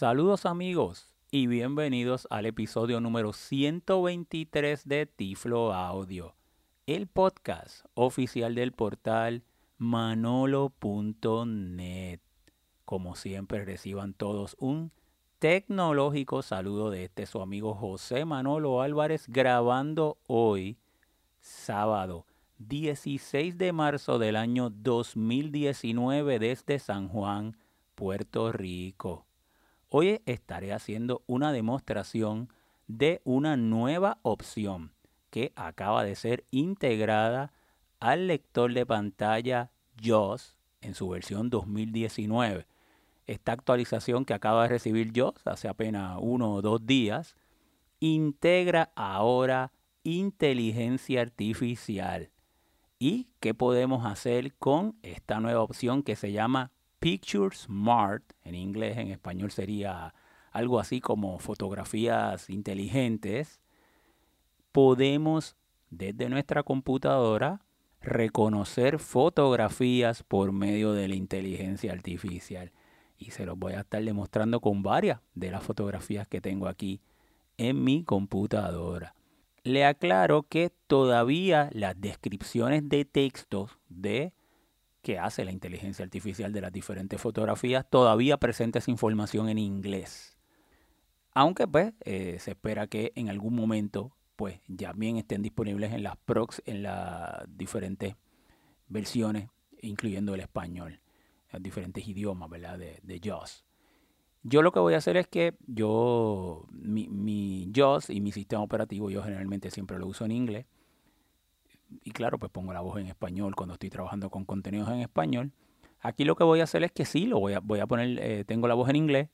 Saludos amigos y bienvenidos al episodio número 123 de Tiflo Audio, el podcast oficial del portal manolo.net. Como siempre reciban todos un tecnológico saludo de este su amigo José Manolo Álvarez grabando hoy sábado 16 de marzo del año 2019 desde San Juan, Puerto Rico. Hoy estaré haciendo una demostración de una nueva opción que acaba de ser integrada al lector de pantalla JAWS en su versión 2019. Esta actualización que acaba de recibir JAWS hace apenas uno o dos días integra ahora inteligencia artificial. ¿Y qué podemos hacer con esta nueva opción que se llama Picture Smart? En inglés, en español sería algo así como fotografías inteligentes. Podemos desde nuestra computadora reconocer fotografías por medio de la inteligencia artificial. Y se los voy a estar demostrando con varias de las fotografías que tengo aquí en mi computadora le aclaro que todavía las descripciones de textos de que hace la inteligencia artificial de las diferentes fotografías todavía presenta esa información en inglés. Aunque pues eh, se espera que en algún momento pues ya bien estén disponibles en las prox en las diferentes versiones, incluyendo el español, los diferentes idiomas, ¿verdad? De, de JAWS. Yo lo que voy a hacer es que yo, mi, mi JAWS y mi sistema operativo, yo generalmente siempre lo uso en inglés. Y claro, pues pongo la voz en español cuando estoy trabajando con contenidos en español. Aquí lo que voy a hacer es que sí, lo voy a, voy a poner, eh, tengo la voz en inglés,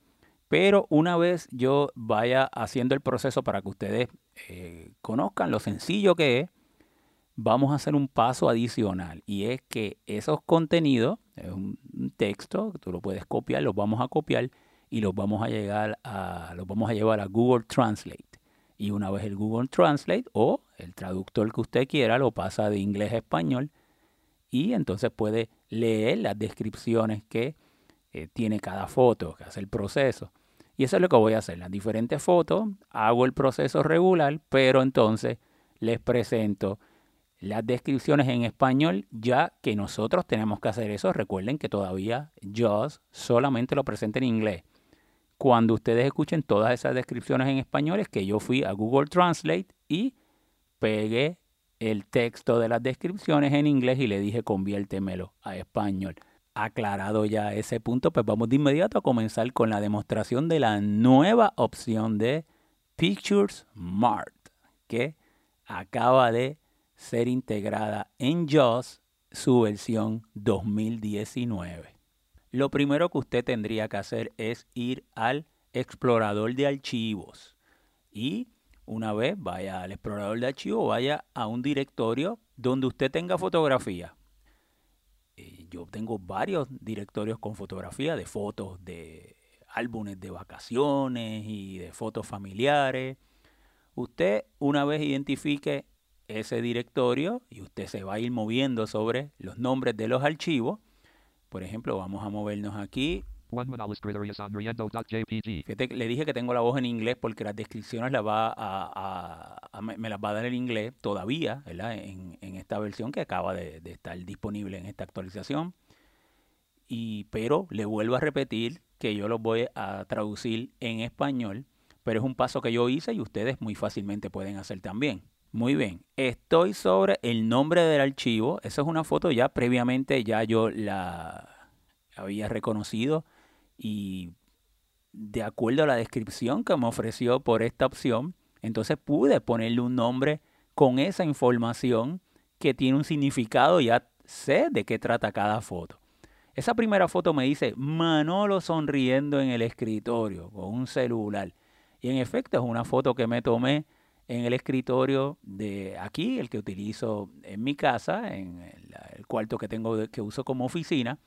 pero una vez yo vaya haciendo el proceso para que ustedes eh, conozcan lo sencillo que es, vamos a hacer un paso adicional y es que esos contenidos, es un texto, tú lo puedes copiar, los vamos a copiar y los vamos a llegar a los vamos a llevar a Google Translate. Y una vez el Google Translate o el traductor que usted quiera lo pasa de inglés a español y entonces puede leer las descripciones que eh, tiene cada foto, que hace el proceso. Y eso es lo que voy a hacer. Las diferentes fotos, hago el proceso regular, pero entonces les presento las descripciones en español, ya que nosotros tenemos que hacer eso. Recuerden que todavía JAWS solamente lo presenta en inglés cuando ustedes escuchen todas esas descripciones en español es que yo fui a Google Translate y pegué el texto de las descripciones en inglés y le dije conviértemelo a español. Aclarado ya ese punto, pues vamos de inmediato a comenzar con la demostración de la nueva opción de Pictures Smart que acaba de ser integrada en JAWS su versión 2019 lo primero que usted tendría que hacer es ir al explorador de archivos y una vez vaya al explorador de archivos, vaya a un directorio donde usted tenga fotografía. Eh, yo tengo varios directorios con fotografía de fotos de álbumes de vacaciones y de fotos familiares. Usted una vez identifique ese directorio y usted se va a ir moviendo sobre los nombres de los archivos, por ejemplo, vamos a movernos aquí. Fíjate, le dije que tengo la voz en inglés porque las descripciones las va a, me las va a dar en inglés todavía, ¿verdad? En, esta versión que acaba de, estar disponible en esta actualización. Y, pero le vuelvo a repetir que yo lo voy a traducir en español, pero es un paso que yo hice y ustedes muy fácilmente pueden hacer también. Muy bien, estoy sobre el nombre del archivo. Esa es una foto ya previamente, ya yo la había reconocido y de acuerdo a la descripción que me ofreció por esta opción, entonces pude ponerle un nombre con esa información que tiene un significado, ya sé de qué trata cada foto. Esa primera foto me dice Manolo sonriendo en el escritorio con un celular. Y en efecto es una foto que me tomé en el escritorio de aquí, el que utilizo en mi casa, en el, cuarto que tengo que uso como oficina,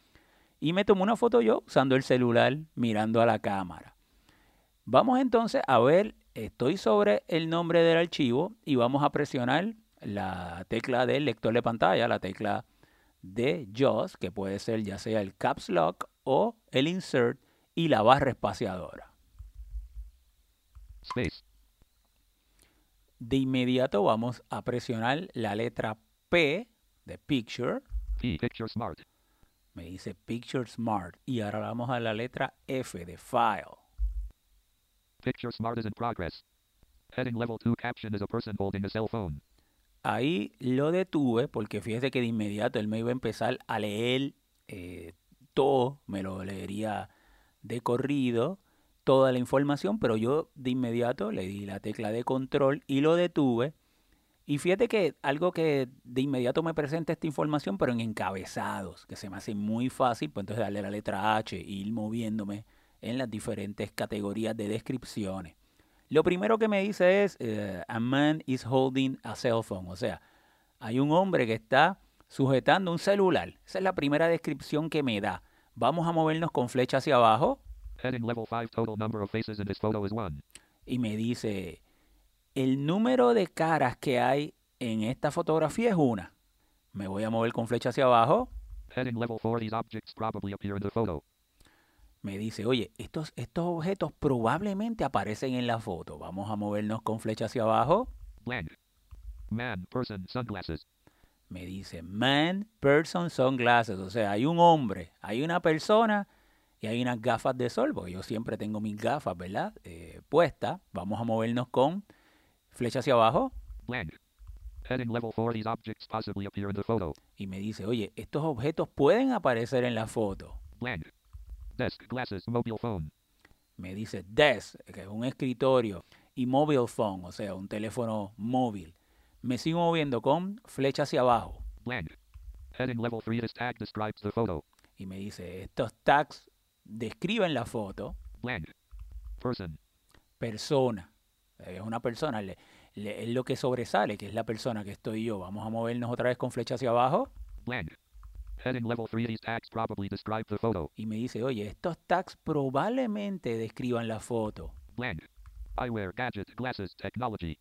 y me tomo una foto yo usando el celular mirando a la cámara. Vamos entonces a ver, estoy sobre el nombre del archivo y vamos a presionar la tecla del lector de pantalla, la tecla de JAWS, que puede ser ya sea el Caps Lock o el Insert y la barra espaciadora. Space. De inmediato vamos a presionar la letra P de Picture. P. Picture Smart. Me dice Picture Smart. Y ahora vamos a la letra F de File. Picture Smart is in progress. Heading level 2 caption is a person holding a cell phone. Ahí lo detuve porque fíjese que de inmediato él me iba a empezar a leer eh, todo, me lo leería de corrido, toda la información, pero yo de inmediato le di la tecla de control y lo detuve. Y fíjate que algo que de inmediato me presenta esta información, pero en encabezados, que se me hace muy fácil, pues entonces darle la letra H e ir moviéndome en las diferentes categorías de descripciones. Lo primero que me dice es, eh, a man is holding a cell phone, o sea, hay un hombre que está sujetando un celular. Esa es la primera descripción que me da. Vamos a movernos con flecha hacia abajo. Heading level 5 total number of faces in this photo is 1. Y me dice, el número de caras que hay en esta fotografía es una. Me voy a mover con flecha hacia abajo. Heading level 4 these objects probably appear in the photo. Me dice, oye, estos, estos objetos probablemente aparecen en la foto. Vamos a movernos con flecha hacia abajo. Blank. Man, person, sunglasses. Me dice, man, person, sunglasses. O sea, hay un hombre, hay una persona y hay unas gafas de sol, porque yo siempre tengo mis gafas, ¿verdad? Eh, puestas. Vamos a movernos con flecha hacia abajo. Blank. Heading level 4 these objects possibly appear in the photo. Y me dice, oye, estos objetos pueden aparecer en la foto. Desk, glasses, mobile phone. Me dice desk, que es un escritorio, y mobile phone, o sea, un teléfono móvil. Me sigo moviendo con flecha hacia abajo. Blank. Heading level 3 this tag describes the photo. Y me dice, estos tags describen la foto. Blank. Person. Persona. Es una persona. le- le- es lo que sobresale, que es la persona que estoy yo. Vamos a movernos otra vez con flecha hacia abajo. Heading level 3 these tags probably describe the photo. Y me dice, oye, estos tags probablemente describan la foto. Blank. Eyewear, gadget, glasses, technology.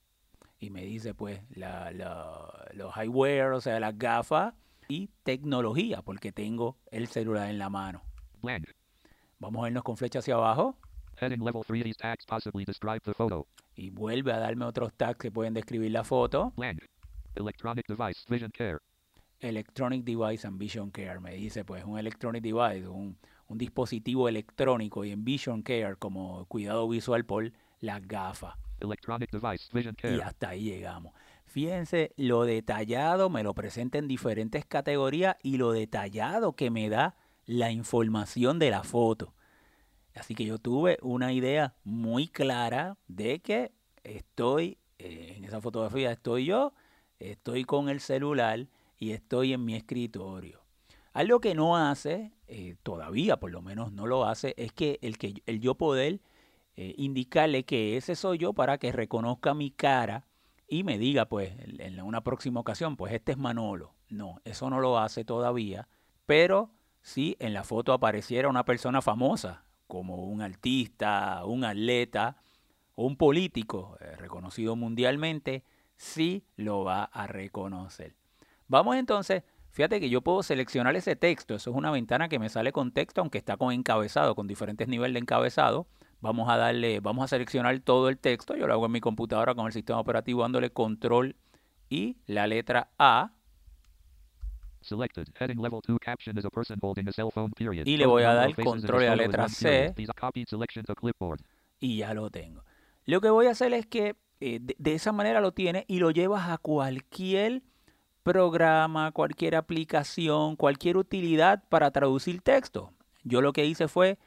Y me dice, pues, la- la- los eyewear, o sea, las gafas y tecnología, porque tengo el celular en la mano. Blank. Vamos a vernos con flecha hacia abajo Heading level 3 these tags possibly describe the photo. y vuelve a darme otros tags que pueden describir la foto. Blank. Electronic device, vision care. Electronic Device and Vision Care. Me dice, pues, un Electronic Device, un, un dispositivo electrónico y en Vision Care como cuidado visual por las gafas. Electronic device, vision Y care. hasta ahí llegamos. Fíjense lo detallado, me lo presenta en diferentes categorías y lo detallado que me da la información de la foto. Así que yo tuve una idea muy clara de que estoy, eh, en esa fotografía estoy yo, estoy con el celular y estoy en mi escritorio. Algo que no hace, eh, todavía por lo menos no lo hace, es que el, que, el yo poder eh, indicarle que ese soy yo para que reconozca mi cara y me diga, pues, en una próxima ocasión, pues este es Manolo. No, eso no lo hace todavía, pero si en la foto apareciera una persona famosa, como un artista, un atleta o un político eh, reconocido mundialmente, sí lo va a reconocer. Vamos entonces, fíjate que yo puedo seleccionar ese texto, eso es una ventana que me sale con texto, aunque está con encabezado, con diferentes niveles de encabezado. Vamos a darle, vamos a seleccionar todo el texto, yo lo hago en mi computadora con el sistema operativo dándole control y la letra A Selected. Heading level 2 caption is a person holding a cell phone period. Y le voy a dar control a la letra. C. Y ya lo tengo. Lo que voy a hacer es que eh, de, de esa manera lo tienes y lo llevas a cualquier programa, cualquier aplicación, cualquier utilidad para traducir texto. Yo lo que hice fue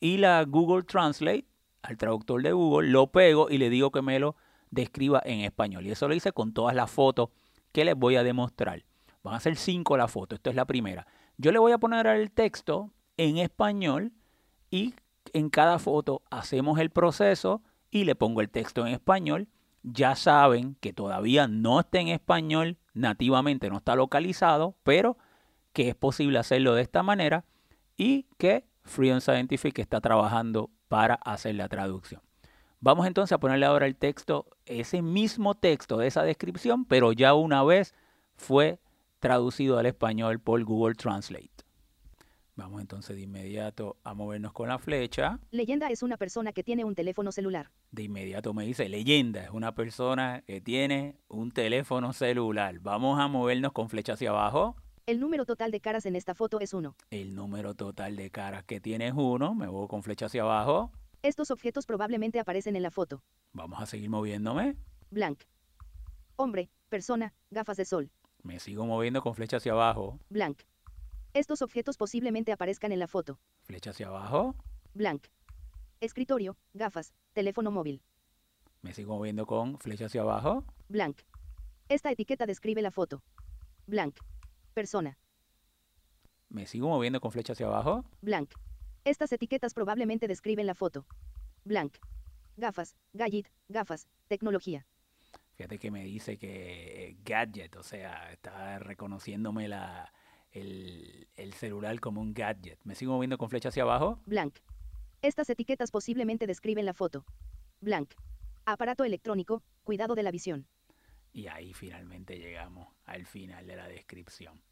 ir a Google Translate, al traductor de Google, lo pego y le digo que me lo describa en español. Y eso lo hice con todas las fotos que les voy a demostrar. Van a ser cinco las fotos, esto es la primera. Yo le voy a poner el texto en español y en cada foto hacemos el proceso y le pongo el texto en español. Ya saben que todavía no está en español nativamente, no está localizado, pero que es posible hacerlo de esta manera y que Freedom Scientific está trabajando para hacer la traducción. Vamos entonces a ponerle ahora el texto, ese mismo texto de esa descripción, pero ya una vez fue traducido al español por Google Translate. Vamos entonces de inmediato a movernos con la flecha. Leyenda es una persona que tiene un teléfono celular. De inmediato me dice, leyenda es una persona que tiene un teléfono celular. Vamos a movernos con flecha hacia abajo. El número total de caras en esta foto es 1. El número total de caras que tiene es 1. Me voy con flecha hacia abajo. Estos objetos probablemente aparecen en la foto. Vamos a seguir moviéndome. Blank. Hombre, persona, gafas de sol. Me sigo moviendo con flecha hacia abajo. Blank. Estos objetos posiblemente aparezcan en la foto. Flecha hacia abajo. Blank. Escritorio, gafas, teléfono móvil. Me sigo moviendo con flecha hacia abajo. Blank. Esta etiqueta describe la foto. Blank. Persona. Me sigo moviendo con flecha hacia abajo. Blank. Estas etiquetas probablemente describen la foto. Blank. Gafas, gadget, gafas, tecnología. Fíjate que me dice que gadget, o sea, está reconociéndome la, el, el celular como un gadget. Me sigo moviendo con flecha hacia abajo. Blank. Estas etiquetas posiblemente describen la foto. Blank. Aparato electrónico, cuidado de la visión. Y ahí finalmente llegamos al final de la descripción.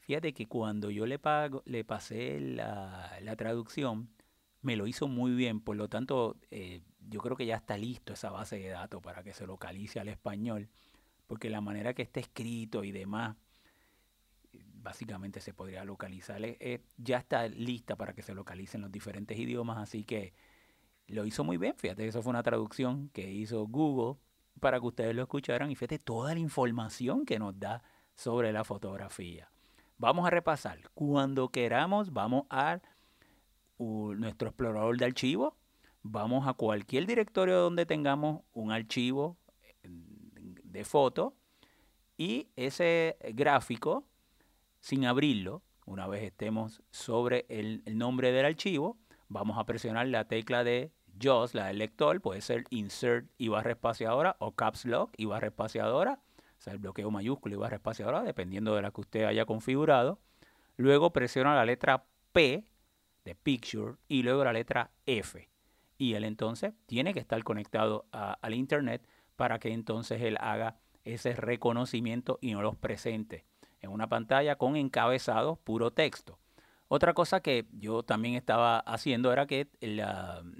Fíjate que cuando yo le, pago, le pasé la, la traducción, me lo hizo muy bien, por lo tanto, eh, yo creo que ya está listo esa base de datos para que se localice al español, porque la manera que está escrito y demás, básicamente se podría localizar, eh, eh, ya está lista para que se localicen los diferentes idiomas, así que lo hizo muy bien, fíjate, eso fue una traducción que hizo Google para que ustedes lo escucharan y fíjate toda la información que nos da sobre la fotografía. Vamos a repasar. Cuando queramos, vamos a nuestro explorador de archivos. Vamos a cualquier directorio donde tengamos un archivo de foto y ese gráfico, sin abrirlo, una vez estemos sobre el, el nombre del archivo, vamos a presionar la tecla de JAWS, la del lector, puede ser Insert y barra espaciadora o Caps Lock y barra espaciadora o sea, el bloqueo mayúsculo y barra espaciadora, dependiendo de la que usted haya configurado. Luego presiona la letra P de Picture y luego la letra F. Y él entonces tiene que estar conectado al Internet para que entonces él haga ese reconocimiento y no los presente en una pantalla con encabezado puro texto. Otra cosa que yo también estaba haciendo era que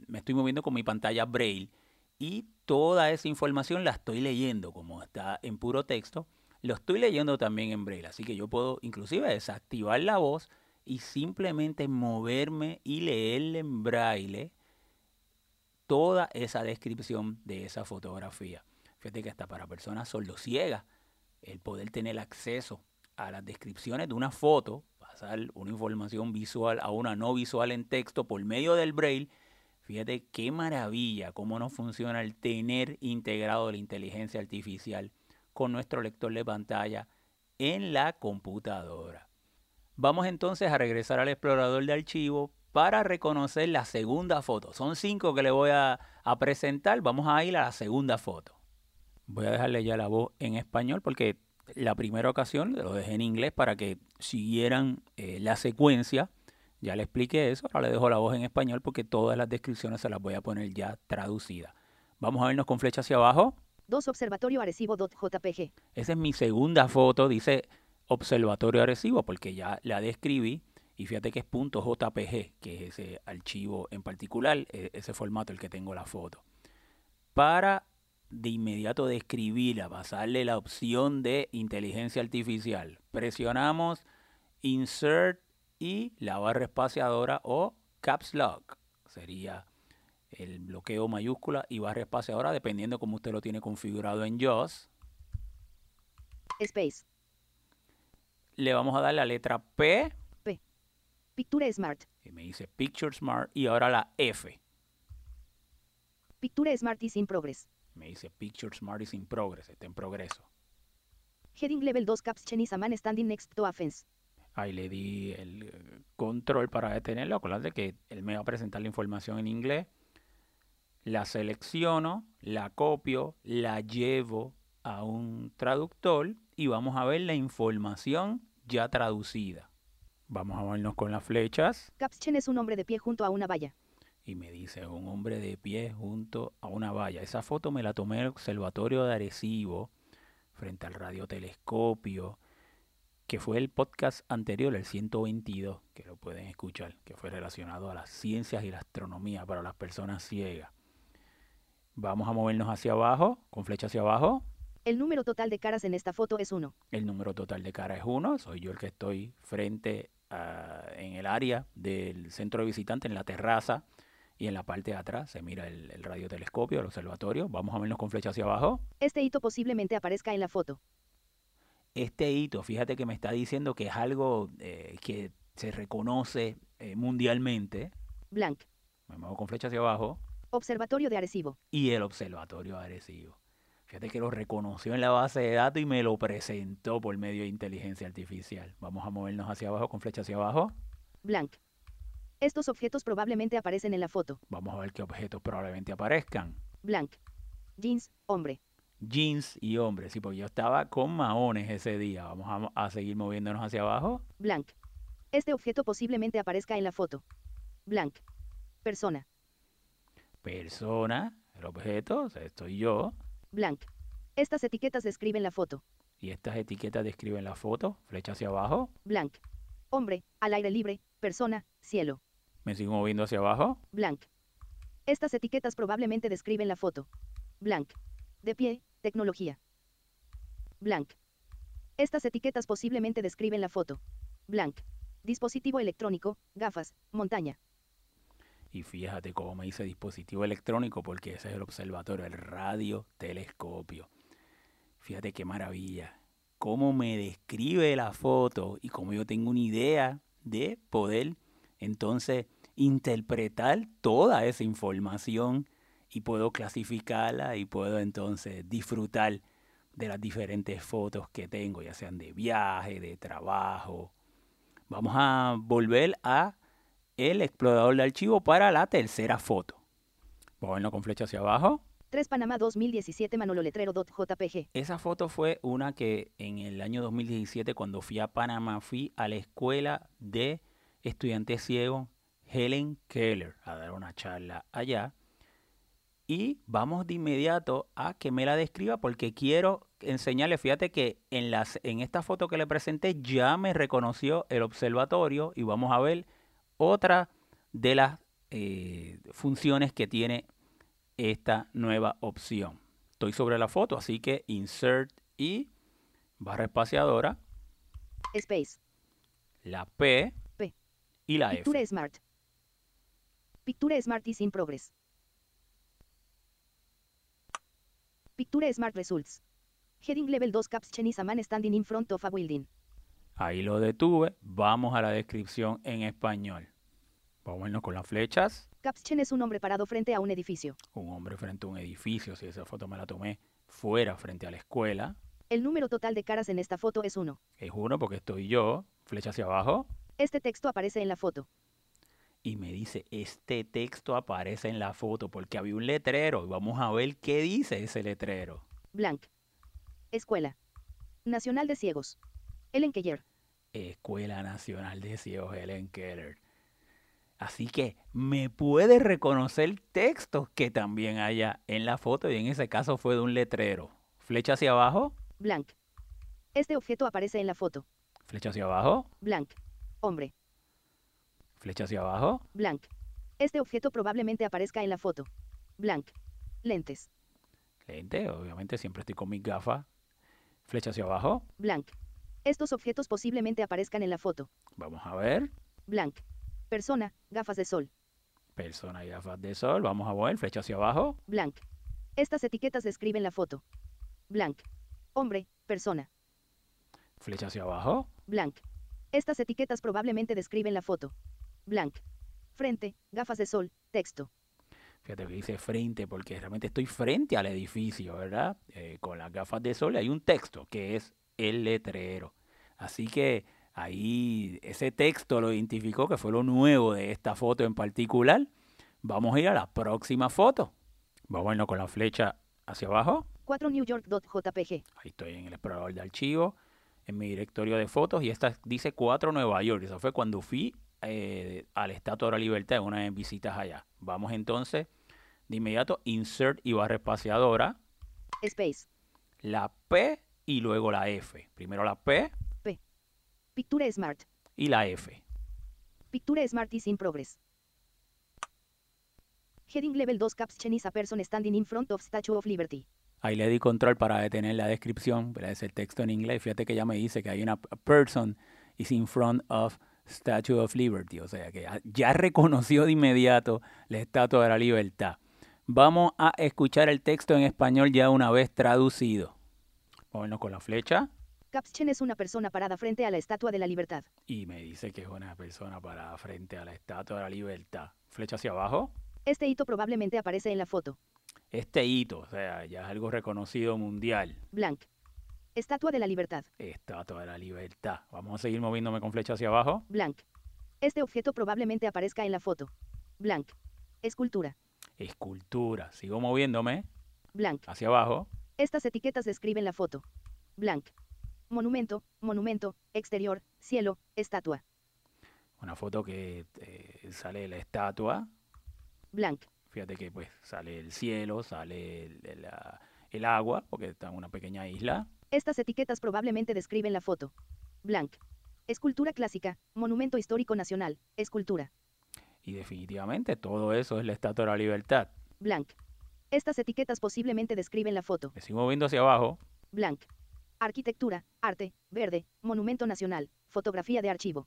me estoy moviendo con mi pantalla Braille y toda esa información la estoy leyendo, como está en puro texto, lo estoy leyendo también en braille, así que yo puedo inclusive desactivar la voz y simplemente moverme y leerle en braille toda esa descripción de esa fotografía. Fíjate que hasta para personas sordociegas, el poder tener acceso a las descripciones de una foto, pasar una información visual a una no visual en texto por medio del braille, Fíjate qué maravilla cómo nos funciona el tener integrado la inteligencia artificial con nuestro lector de pantalla en la computadora. Vamos entonces a regresar al explorador de archivo para reconocer la segunda foto. Son cinco que le voy a, presentar. Vamos a ir a la segunda foto. Voy a dejarle ya la voz en español porque la primera ocasión lo dejé en inglés para que siguieran eh, la secuencia ya le expliqué eso, ahora le dejo la voz en español porque todas las descripciones se las voy a poner ya traducidas. Vamos a vernos con flecha hacia abajo. 2 Observatorio Arecibo.jpg. Esa es mi segunda foto, dice Observatorio Arecibo, porque ya la describí. Y fíjate que es .jpg, que es ese archivo en particular, e, ese formato el que tengo la foto. Para de inmediato describirla, pasarle la opción de inteligencia artificial. Presionamos Insert y la barra espaciadora o caps lock sería el bloqueo mayúscula y barra espaciadora dependiendo cómo usted lo tiene configurado en JAWS. Space. Le vamos a dar la letra P. Picture Smart. Y me dice Picture Smart y ahora la F. Picture Smart is in progress. Me dice Picture Smart is in progress, está en progreso. Heading level 2 caps Chinese a man standing next to a fence. Ahí le di el eh, control para detenerlo. Acuérdate que él me va a presentar la información en inglés. La selecciono, la copio, la llevo a un traductor y vamos a ver la información ya traducida. Vamos a vernos con las flechas. Capschen es un hombre de pie junto a una valla. Y me dice un hombre de pie junto a una valla. Esa foto me la tomé en el observatorio de Arecibo, frente al radiotelescopio que fue el podcast anterior, el 122, que lo pueden escuchar, que fue relacionado a las ciencias y la astronomía para las personas ciegas. Vamos a movernos hacia abajo, con flecha hacia abajo. El número total de caras en esta foto es 1. El número total de caras es 1. Soy yo el que estoy frente a, en el área del centro de visitantes, en la terraza. Y en la parte de atrás se mira el, el radiotelescopio, el observatorio. Vamos a vernos con flecha hacia abajo. Este hito posiblemente aparezca en la foto. Este hito, fíjate que me está diciendo que es algo eh, que se reconoce eh, mundialmente. Blank. Me muevo con flecha hacia abajo. Observatorio de Arecibo. Y el observatorio de Arecibo. Fíjate que lo reconoció en la base de datos y me lo presentó por medio de inteligencia artificial. Vamos a movernos hacia abajo con flecha hacia abajo. Blank. Estos objetos probablemente aparecen en la foto. Vamos a ver qué objetos probablemente aparezcan. Blank. Jeans, hombre. Jeans y hombre, sí, porque yo estaba con maones ese día. Vamos a, a seguir moviéndonos hacia abajo. Blank. Este objeto posiblemente aparezca en la foto. Blank. Persona. Persona, el objeto, o sea, estoy yo. Blank. Estas etiquetas describen la foto. Y estas etiquetas describen la foto. Flecha hacia abajo. Blank. Hombre, al aire libre, persona, cielo. Me sigo moviendo hacia abajo. Blank. Estas etiquetas probablemente describen la foto. Blank. De pie, tecnología. Blank. Estas etiquetas posiblemente describen la foto. Blank. Dispositivo electrónico, gafas, montaña. Y fíjate cómo me dice dispositivo electrónico, porque ese es el observatorio, el radiotelescopio. Fíjate qué maravilla. Cómo me describe la foto y cómo yo tengo una idea de poder entonces interpretar toda esa información y puedo clasificarla y puedo entonces disfrutar de las diferentes fotos que tengo, ya sean de viaje, de trabajo. Vamos a volver a el explorador de archivo para la tercera foto. Vamos a verlo con flecha hacia abajo. 3 Panamá 2017 Manolo Letrero JPG. Esa foto fue una que en el año 2017 cuando fui a Panamá fui a la escuela de estudiantes ciegos Helen Keller a dar una charla allá. Y vamos de inmediato a que me la describa porque quiero enseñarle, fíjate que en, las, en esta foto que le presenté ya me reconoció el observatorio y vamos a ver otra de las eh, funciones que tiene esta nueva opción. Estoy sobre la foto, así que insert y barra espaciadora. Space. La P, P. y la Picture F. Smart. Picture Smart is in progress. Picture Smart Results. Heading Level 2 Caption is a man standing in front of a building. Ahí lo detuve. Vamos a la descripción en español. Vamos a vernos con las flechas. Caption es un hombre parado frente a un edificio. Un hombre frente a un edificio. Si esa foto me la tomé fuera, frente a la escuela. El número total de caras en esta foto es 1. Es uno porque estoy yo. Flecha hacia abajo. Este texto aparece en la foto. Y me dice, este texto aparece en la foto porque había un letrero. Y vamos a ver qué dice ese letrero. Blank. Escuela. Nacional de Ciegos. Ellen Keller. Escuela Nacional de Ciegos Helen Keller. Así que me puede reconocer textos que también haya en la foto y en ese caso fue de un letrero. Flecha hacia abajo, Blank. Este objeto aparece en la foto. flecha hacia abajo, Blank. Hombre. flecha hacia abajo, Blank. Este objeto probablemente aparezca en la foto. Blank. Lentes. lente, obviamente siempre estoy con mis gafas. Flecha hacia abajo, Blank. Estos objetos posiblemente aparezcan en la foto. vamos a ver. Blank. Persona, gafas de sol. Persona y gafas de sol, vamos a ver. Flecha hacia abajo, Blank. Estas etiquetas describen la foto. Blank. Hombre, persona. flecha hacia abajo, Blank. Estas etiquetas probablemente describen la foto. Blank. Frente, gafas de sol, texto. Fíjate que dice frente porque realmente estoy frente al edificio, ¿verdad? Eh, con las gafas de sol y hay un texto que es el letrero. Así que ahí ese texto lo identificó que fue lo nuevo de esta foto en particular. Vamos a ir a la próxima foto. Vamos a irnos con la flecha hacia abajo. 4 New York.jpg. Ahí estoy en el explorador de archivo, en mi directorio de fotos y esta dice 4 Nueva York. Eso fue cuando fui eh, al Estatua de la Libertad en una de mis visitas allá. Vamos entonces de inmediato, insert y barra espaciadora, Space. la P y luego la F. Primero la P, P. Picture Smart. y la F. Picture Smart is in progress. Heading Level 2 Caption is a person standing in front of Statue of Liberty. Ahí le di control para detener la descripción, pero es el texto en inglés. Fíjate que ya me dice que hay una person is in front of Statue of Liberty, o sea que ya- ya reconoció de inmediato la Estatua de la Libertad. Vamos a escuchar el texto en español ya una vez traducido. Vámonos con la flecha Caption es una persona parada frente a la Estatua de la Libertad. y me dice que es una persona parada frente a la Estatua de la Libertad. Flecha hacia abajo. Este hito probablemente aparece en la foto. Este hito, o sea, ya es algo reconocido mundial. Blank. Estatua de la Libertad. Estatua de la Libertad. Vamos a seguir moviéndome con flecha hacia abajo. Blank. Este objeto probablemente aparezca en la foto. Blank. Escultura. Escultura. Sigo moviéndome Blank. hacia abajo. Estas etiquetas describen la foto. Blank. Monumento, monumento, exterior, cielo, estatua. Una foto que eh, sale la estatua. Blank. Fíjate que pues sale el cielo, sale el, el, el agua, porque está en una pequeña isla. Estas etiquetas probablemente describen la foto. Blank. Escultura clásica, monumento histórico nacional, escultura. Y definitivamente todo eso es la Estatua de la Libertad. Blank. Estas etiquetas posiblemente describen la foto. Me sigo moviendo hacia abajo. Blank. Arquitectura, arte, verde, monumento nacional, fotografía de archivo.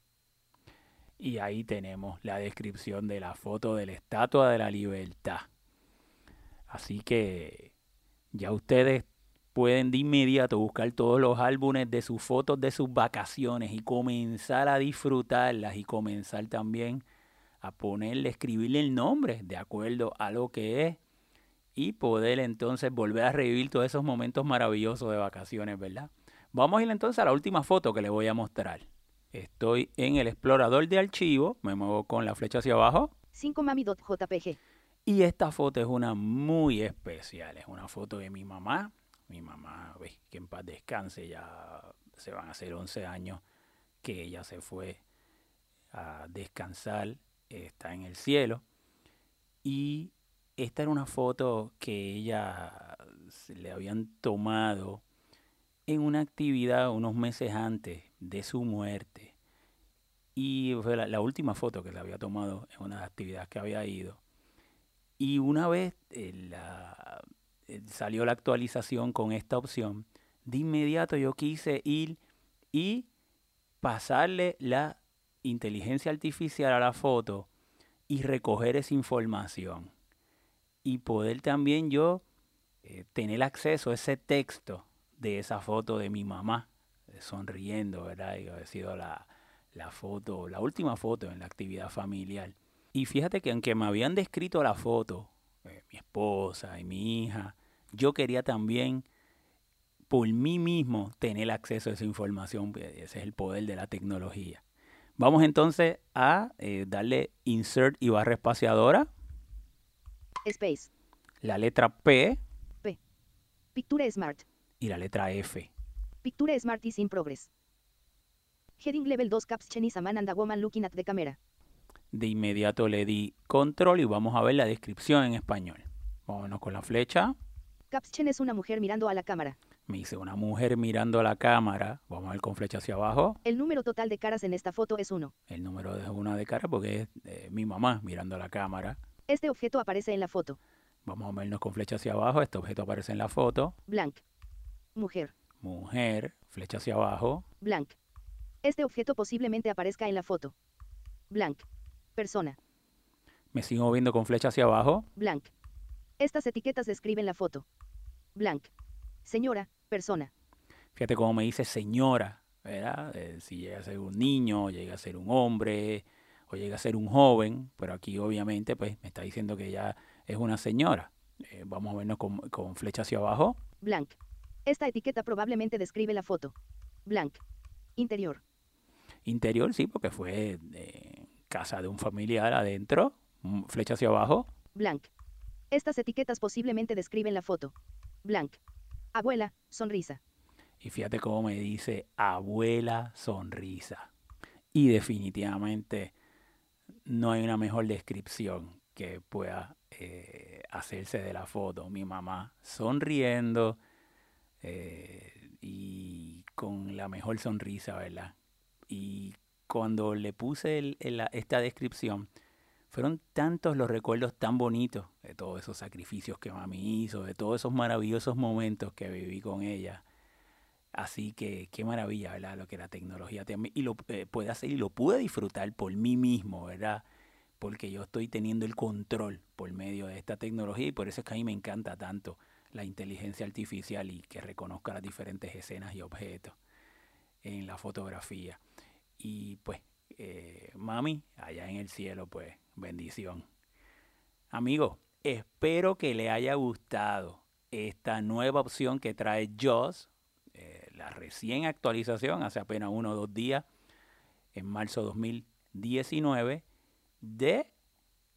Y ahí tenemos la descripción de la foto de la Estatua de la Libertad. Así que ya ustedes pueden de inmediato buscar todos los álbumes de sus fotos de sus vacaciones y comenzar a disfrutarlas y comenzar también a ponerle, escribirle el nombre de acuerdo a lo que es y poder entonces volver a revivir todos esos momentos maravillosos de vacaciones, ¿verdad? Vamos a ir entonces a la última foto que les voy a mostrar. Estoy en el explorador de archivo, me muevo con la flecha hacia abajo 5 mami.jpg. y esta foto es una muy especial, es una foto de mi mamá. Mi mamá, ve, que en paz descanse, ya se van a hacer 11 años que ella se fue a descansar, está en el cielo. Y esta era una foto que ella se le habían tomado en una actividad unos meses antes de su muerte. Y fue la, última foto que le había tomado en una actividad que había ido. Y una vez eh, la- eh, salió la actualización con esta opción, de inmediato yo quise ir y pasarle la inteligencia artificial a la foto y recoger esa información. Y poder también yo eh, tener acceso a ese texto de esa foto de mi mamá, eh, sonriendo, ¿verdad? Y ha sido la, la foto, la última foto en la actividad familiar. Y fíjate que aunque me habían descrito la foto, eh, mi esposa y mi hija, yo quería también por mí mismo tener acceso a esa información. pues, Ese es el poder de la tecnología. Vamos entonces a eh, darle insert y barra espaciadora, Space. la letra P Picture Smart. y la letra F. Picture Smart is in progress. Heading Level 2 Caption is a man and a woman looking at the camera. De inmediato le di control y vamos a ver la descripción en español. Vámonos con la flecha. Caption es una mujer mirando a la cámara. Me dice una mujer mirando a la cámara. Vamos a ver con flecha hacia abajo. El número total de caras en esta foto es 1. El número de una de cara porque es eh, mi mamá mirando a la cámara. Este objeto aparece en la foto. Vamos a vernos con flecha hacia abajo. Este objeto aparece en la foto. Blank. Mujer. Mujer, flecha hacia abajo. Blank. Este objeto posiblemente aparezca en la foto. Blank. Persona. Me sigo moviendo con flecha hacia abajo. Blank. Estas etiquetas describen la foto. Blank. Señora, persona. Fíjate cómo me dice señora, ¿verdad? Eh, si llega a ser un niño, llega a ser un hombre, o llega a ser un joven, pero aquí obviamente pues me está diciendo que ya es una señora. Eh, vamos a vernos con, con flecha hacia abajo. Blank. Esta etiqueta probablemente describe la foto. Blank. Interior. Interior, sí, porque fue casa de un familiar adentro. Mm, Flecha hacia abajo. Blank. Estas etiquetas posiblemente describen la foto. Blank. Abuela, sonrisa. Y fíjate cómo me dice abuela sonrisa. Y definitivamente no hay una mejor descripción que pueda eh, hacerse de la foto. Mi mamá sonriendo eh, y con la mejor sonrisa, ¿verdad? y cuando le puse esta descripción, fueron tantos los recuerdos tan bonitos de todos esos sacrificios que mami hizo, de todos esos maravillosos momentos que viví con ella. Así que qué maravilla, ¿verdad? Lo que la tecnología y lo eh, puede hacer y lo pude disfrutar por mí mismo, ¿verdad? Porque yo estoy teniendo el control por medio de esta tecnología y por eso es que a mí me encanta tanto la inteligencia artificial y que reconozca las diferentes escenas y objetos en la fotografía. Y pues, eh, mami, allá en el cielo, pues, bendición. Amigo, espero que le haya gustado esta nueva opción que trae JOS, eh, la recién actualización, hace apenas uno o dos días, en marzo 2019, de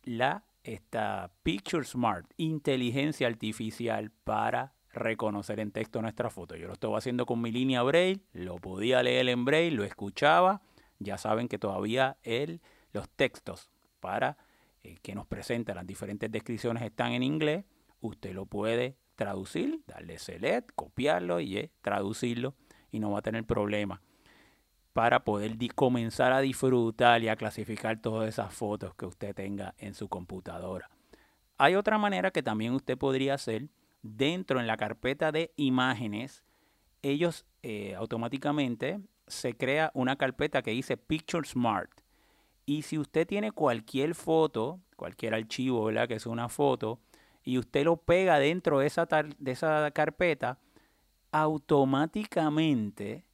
la esta Picture Smart, inteligencia artificial para reconocer en texto nuestra foto. Yo lo estaba haciendo con mi línea Braille, lo podía leer en Braille, lo escuchaba. Ya saben que todavía el, los textos para eh, que nos presenta las diferentes descripciones están en inglés. Usted lo puede traducir, darle select, copiarlo y eh, traducirlo y no va a tener problema para poder comenzar a disfrutar y a clasificar todas esas fotos que usted tenga en su computadora. Hay otra manera que también usted podría hacer dentro en la carpeta de imágenes. Ellos eh, automáticamente se crea una carpeta que dice Picture Smart. Y si usted tiene cualquier foto, cualquier archivo, ¿verdad? Que es una foto, y usted lo pega dentro de esa, de esa carpeta, automáticamente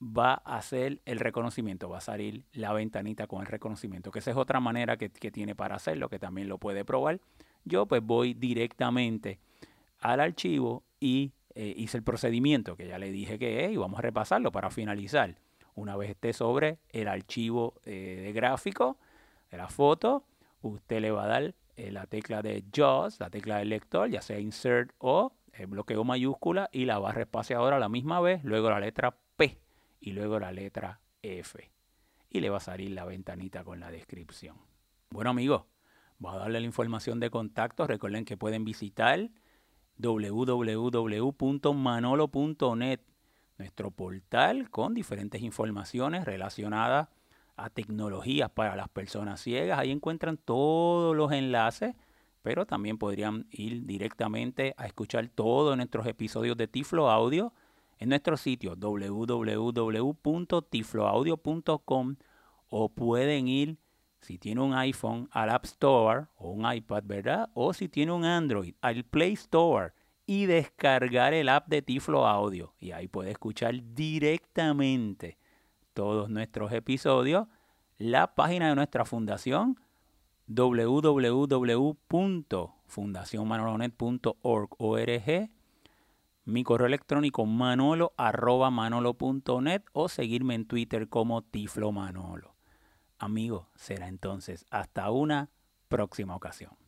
va a hacer el reconocimiento, va a salir la ventanita con el reconocimiento, que esa es otra manera que, tiene para hacerlo, que también lo puede probar. Yo pues voy directamente al archivo y eh, hice el procedimiento que ya le dije que es y vamos a repasarlo para finalizar. Una vez esté sobre el archivo eh, de gráfico de la foto, usted le va a dar eh, la tecla de JAWS, la tecla del lector, ya sea Insert o el bloqueo mayúscula y la barra espaciadora a la misma vez, luego la letra P y luego la letra F. Y le va a salir la ventanita con la descripción. Bueno amigos, voy a darle la información de contacto. Recuerden que pueden visitar www.manolo.net, nuestro portal con diferentes informaciones relacionadas a tecnologías para las personas ciegas. Ahí encuentran todos los enlaces, pero también podrían ir directamente a escuchar todos nuestros episodios de Tiflo Audio en nuestro sitio www.tifloaudio.com o pueden ir, si tiene un iPhone, al App Store o un iPad, ¿verdad? O si tiene un Android, al Play Store y descargar el app de Tiflo Audio. Y ahí puede escuchar directamente todos nuestros episodios. La página de nuestra fundación www.fundacionmanolonet.org mi correo electrónico manolo manolo.net o seguirme en Twitter como Tiflo Manolo. Amigo, será entonces hasta una próxima ocasión.